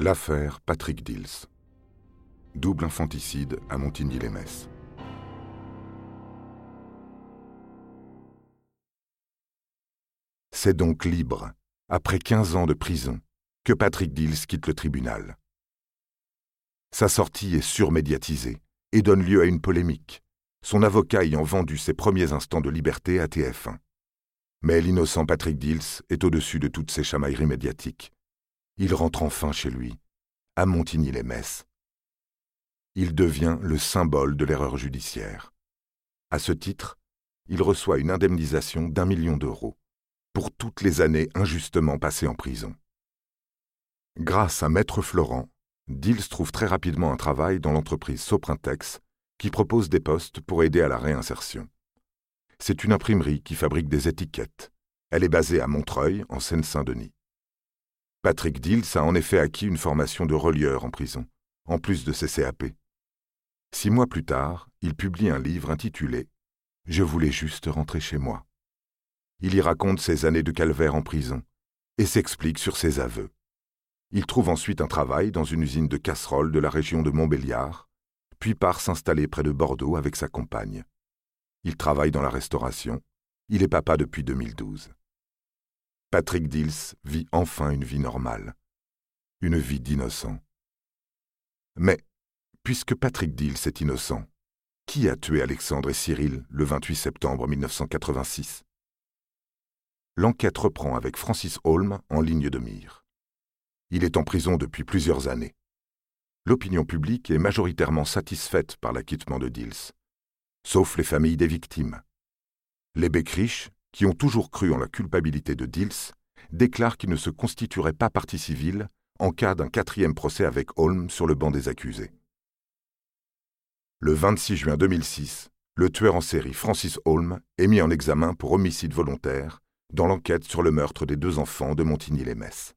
L'affaire Patrick Dils. Double infanticide à Montigny-les-Metz. C'est donc libre, après 15 ans de prison, que Patrick Dils quitte le tribunal. Sa sortie est surmédiatisée et donne lieu à une polémique, son avocat ayant vendu ses premiers instants de liberté à TF1. Mais l'innocent Patrick Dils est au-dessus de toutes ces chamailleries médiatiques. Il rentre enfin chez lui, à Montigny-les-Metz. Il devient le symbole de l'erreur judiciaire. À ce titre, il reçoit une indemnisation d'un million d'euros pour toutes les années injustement passées en prison. Grâce à Maître Florent, Dils trouve très rapidement un travail dans l'entreprise Soprintex qui propose des postes pour aider à la réinsertion. C'est une imprimerie qui fabrique des étiquettes. Elle est basée à Montreuil, en Seine-Saint-Denis. Patrick Dils a en effet acquis une formation de relieur en prison, en plus de ses CAP. Six mois plus tard, il publie un livre intitulé Je voulais juste rentrer chez moi. Il y raconte ses années de calvaire en prison et s'explique sur ses aveux. Il trouve ensuite un travail dans une usine de casseroles de la région de Montbéliard, puis part s'installer près de Bordeaux avec sa compagne. Il travaille dans la restauration. Il est papa depuis 2012. Patrick Dils vit enfin une vie normale. Une vie d'innocent. Mais, puisque Patrick Dils est innocent, qui a tué Alexandre et Cyril le 28 septembre 1986 L'enquête reprend avec Francis Holm en ligne de mire. Il est en prison depuis plusieurs années. L'opinion publique est majoritairement satisfaite par l'acquittement de Dils sauf les familles des victimes. Les Beckrich, qui ont toujours cru en la culpabilité de Dils, déclarent qu'il ne se constituerait pas partie civile en cas d'un quatrième procès avec Holm sur le banc des accusés. Le 26 juin 2006, le tueur en série Francis Holm est mis en examen pour homicide volontaire dans l'enquête sur le meurtre des deux enfants de Montigny-les-Metz.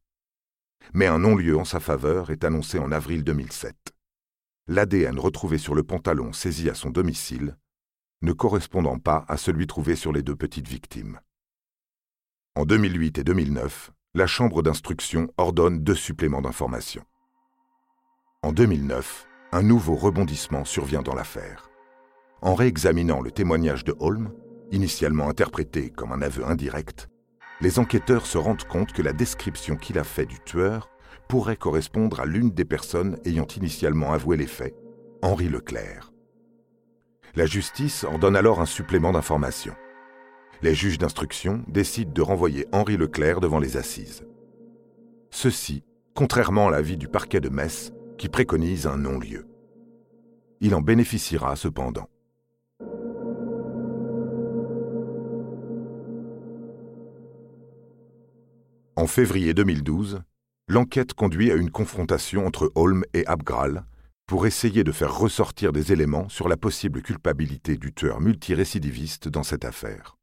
Mais un non-lieu en sa faveur est annoncé en avril 2007. L'ADN retrouvé sur le pantalon saisi à son domicile ne correspondant pas à celui trouvé sur les deux petites victimes. En 2008 et 2009, la Chambre d'instruction ordonne deux suppléments d'information. En 2009, un nouveau rebondissement survient dans l'affaire. En réexaminant le témoignage de Holm, initialement interprété comme un aveu indirect, les enquêteurs se rendent compte que la description qu'il a faite du tueur pourrait correspondre à l'une des personnes ayant initialement avoué les faits, Henri Leclerc. La justice ordonne alors un supplément d'information. Les juges d'instruction décident de renvoyer Henri Leclerc devant les assises. Ceci, contrairement à l'avis du parquet de Metz, qui préconise un non-lieu. Il en bénéficiera cependant. En février 2012, l'enquête conduit à une confrontation entre Holm et Abgral, pour essayer de faire ressortir des éléments sur la possible culpabilité du tueur multirécidiviste dans cette affaire.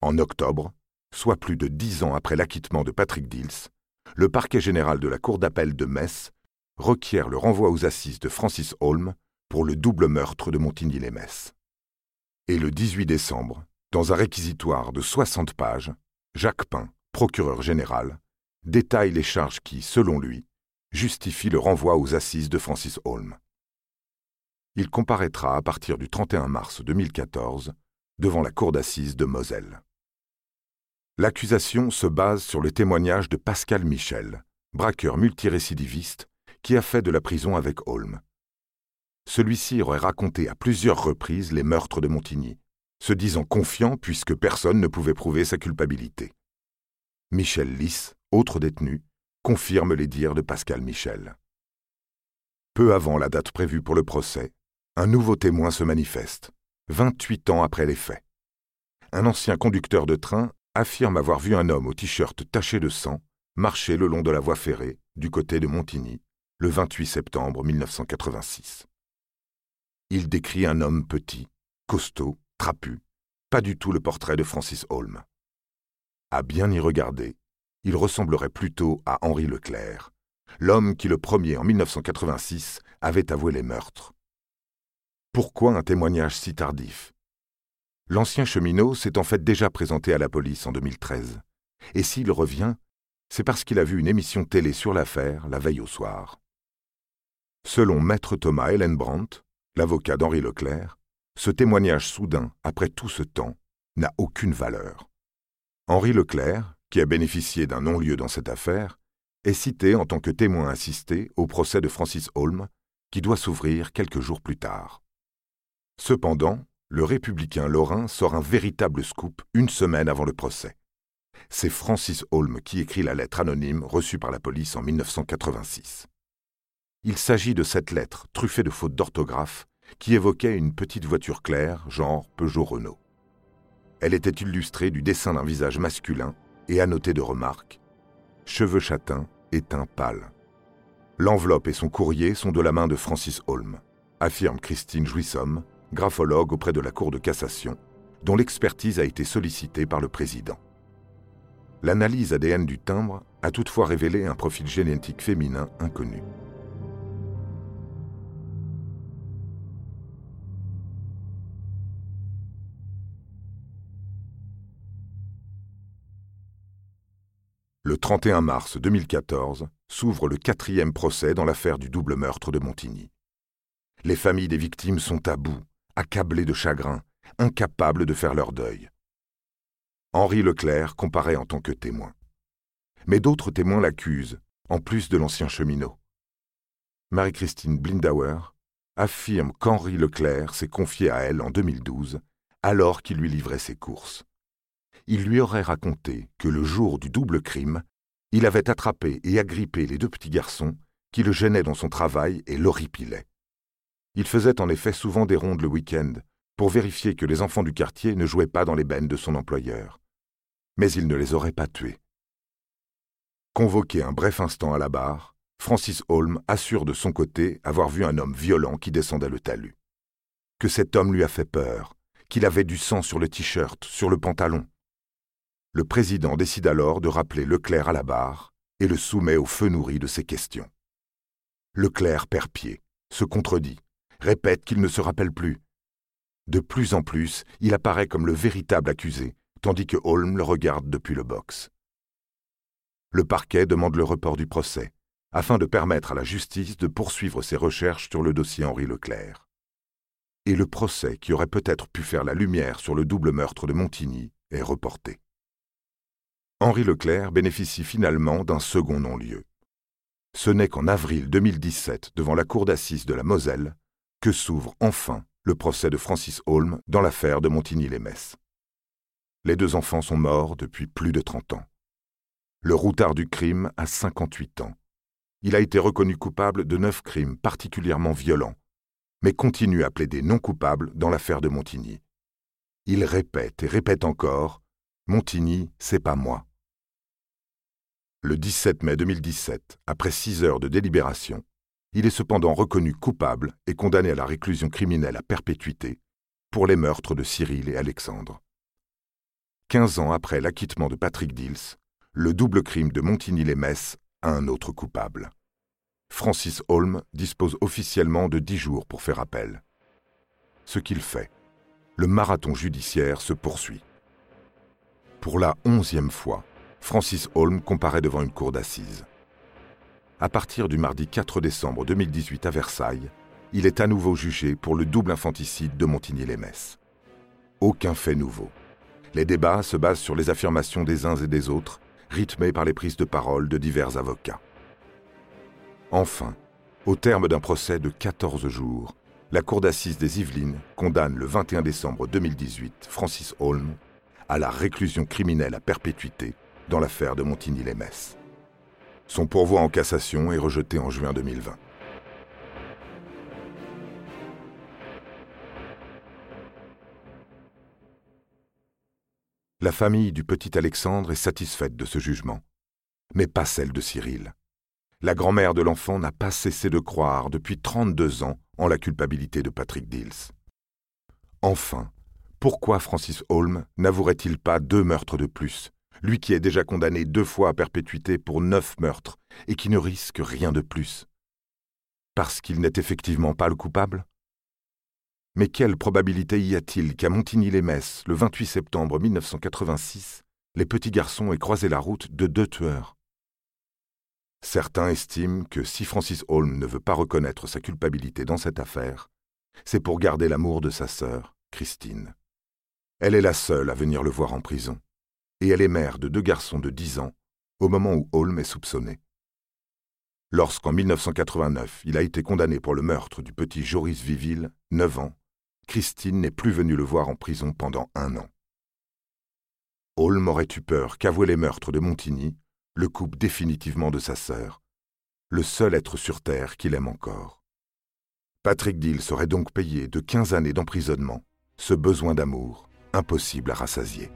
En octobre, soit plus de dix ans après l'acquittement de Patrick Dils, le parquet général de la Cour d'appel de Metz requiert le renvoi aux assises de Francis Holm pour le double meurtre de Montigny-les-Metz. Et le 18 décembre, dans un réquisitoire de 60 pages, Jacques Pin, procureur général, détaille les charges qui, selon lui, justifie le renvoi aux assises de Francis Holm. Il comparaîtra à partir du 31 mars 2014 devant la cour d'assises de Moselle. L'accusation se base sur le témoignage de Pascal Michel, braqueur multirécidiviste qui a fait de la prison avec Holm. Celui-ci aurait raconté à plusieurs reprises les meurtres de Montigny, se disant confiant puisque personne ne pouvait prouver sa culpabilité. Michel Lys, autre détenu, confirme les dires de Pascal Michel. Peu avant la date prévue pour le procès, un nouveau témoin se manifeste, 28 ans après les faits. Un ancien conducteur de train affirme avoir vu un homme au t-shirt taché de sang marcher le long de la voie ferrée du côté de Montigny le 28 septembre 1986. Il décrit un homme petit, costaud, trapu, pas du tout le portrait de Francis Holm. À bien y regarder, il ressemblerait plutôt à Henri Leclerc, l'homme qui le premier en 1986 avait avoué les meurtres. Pourquoi un témoignage si tardif? L'ancien cheminot s'est en fait déjà présenté à la police en 2013, et s'il revient, c'est parce qu'il a vu une émission télé sur l'affaire la veille au soir. Selon maître Thomas Ellenbrandt, l'avocat d'Henri Leclerc, ce témoignage soudain, après tout ce temps, n'a aucune valeur. Henri Leclerc, qui a bénéficié d'un non-lieu dans cette affaire, est cité en tant que témoin assisté au procès de Francis Holm, qui doit s'ouvrir quelques jours plus tard. Cependant, le républicain Lorrain sort un véritable scoop une semaine avant le procès. C'est Francis Holm qui écrit la lettre anonyme reçue par la police en 1986. Il s'agit de cette lettre, truffée de fautes d'orthographe, qui évoquait une petite voiture claire, genre Peugeot Renault. Elle était illustrée du dessin d'un visage masculin et annotée de remarques cheveux châtains et teint pâle. L'enveloppe et son courrier sont de la main de Francis Holm, affirme Christine Jouissomme, graphologue auprès de la Cour de cassation, dont l'expertise a été sollicitée par le président. L'analyse ADN du timbre a toutefois révélé un profil génétique féminin inconnu. Le 31 mars 2014 s'ouvre le quatrième procès dans l'affaire du double meurtre de Montigny. Les familles des victimes sont à bout, accablées de chagrin, incapables de faire leur deuil. Henri Leclerc comparaît en tant que témoin. Mais d'autres témoins l'accusent, en plus de l'ancien cheminot. Marie-Christine Blindauer affirme qu'Henri Leclerc s'est confié à elle en 2012, alors qu'il lui livrait ses courses il lui aurait raconté que le jour du double crime, il avait attrapé et agrippé les deux petits garçons qui le gênaient dans son travail et l'horripilaient. Il faisait en effet souvent des rondes le week-end pour vérifier que les enfants du quartier ne jouaient pas dans les bennes de son employeur. Mais il ne les aurait pas tués. Convoqué un bref instant à la barre, Francis Holm assure de son côté avoir vu un homme violent qui descendait le talus. Que cet homme lui a fait peur, qu'il avait du sang sur le t-shirt, sur le pantalon, le président décide alors de rappeler Leclerc à la barre et le soumet au feu nourri de ses questions. Leclerc perd pied, se contredit, répète qu'il ne se rappelle plus. De plus en plus, il apparaît comme le véritable accusé, tandis que Holm le regarde depuis le box. Le parquet demande le report du procès, afin de permettre à la justice de poursuivre ses recherches sur le dossier Henri Leclerc. Et le procès qui aurait peut-être pu faire la lumière sur le double meurtre de Montigny est reporté. Henri Leclerc bénéficie finalement d'un second non-lieu. Ce n'est qu'en avril 2017, devant la cour d'assises de la Moselle, que s'ouvre enfin le procès de Francis Holm dans l'affaire de Montigny-les-Metz. Les deux enfants sont morts depuis plus de 30 ans. Le routard du crime a 58 ans. Il a été reconnu coupable de neuf crimes particulièrement violents, mais continue à plaider non coupable dans l'affaire de Montigny. Il répète et répète encore Montigny, c'est pas moi. Le 17 mai 2017, après six heures de délibération, il est cependant reconnu coupable et condamné à la réclusion criminelle à perpétuité pour les meurtres de Cyril et Alexandre. Quinze ans après l'acquittement de Patrick Dils, le double crime de Montigny-les-Metz a un autre coupable. Francis Holm dispose officiellement de dix jours pour faire appel. Ce qu'il fait, le marathon judiciaire se poursuit. Pour la onzième fois, Francis Holm comparaît devant une cour d'assises. À partir du mardi 4 décembre 2018 à Versailles, il est à nouveau jugé pour le double infanticide de Montigny-les-Metz. Aucun fait nouveau. Les débats se basent sur les affirmations des uns et des autres, rythmés par les prises de parole de divers avocats. Enfin, au terme d'un procès de 14 jours, la Cour d'assises des Yvelines condamne le 21 décembre 2018 Francis Holm à la réclusion criminelle à perpétuité dans l'affaire de Montigny-les-Metz. Son pourvoi en cassation est rejeté en juin 2020. La famille du petit Alexandre est satisfaite de ce jugement, mais pas celle de Cyril. La grand-mère de l'enfant n'a pas cessé de croire depuis 32 ans en la culpabilité de Patrick Dills. Enfin, pourquoi Francis Holm n'avouerait-il pas deux meurtres de plus, lui qui est déjà condamné deux fois à perpétuité pour neuf meurtres et qui ne risque rien de plus. Parce qu'il n'est effectivement pas le coupable? Mais quelle probabilité y a-t-il qu'à Montigny-les-Metz, le 28 septembre 1986, les petits garçons aient croisé la route de deux tueurs? Certains estiment que si Francis Holm ne veut pas reconnaître sa culpabilité dans cette affaire, c'est pour garder l'amour de sa sœur, Christine. Elle est la seule à venir le voir en prison, et elle est mère de deux garçons de 10 ans au moment où Holm est soupçonné. Lorsqu'en 1989 il a été condamné pour le meurtre du petit Joris Viville, 9 ans, Christine n'est plus venue le voir en prison pendant un an. Holm aurait eu peur qu'avouer les meurtres de Montigny le coupe définitivement de sa sœur, le seul être sur Terre qu'il aime encore. Patrick Dill serait donc payé de 15 années d'emprisonnement, ce besoin d'amour impossible à rassasier.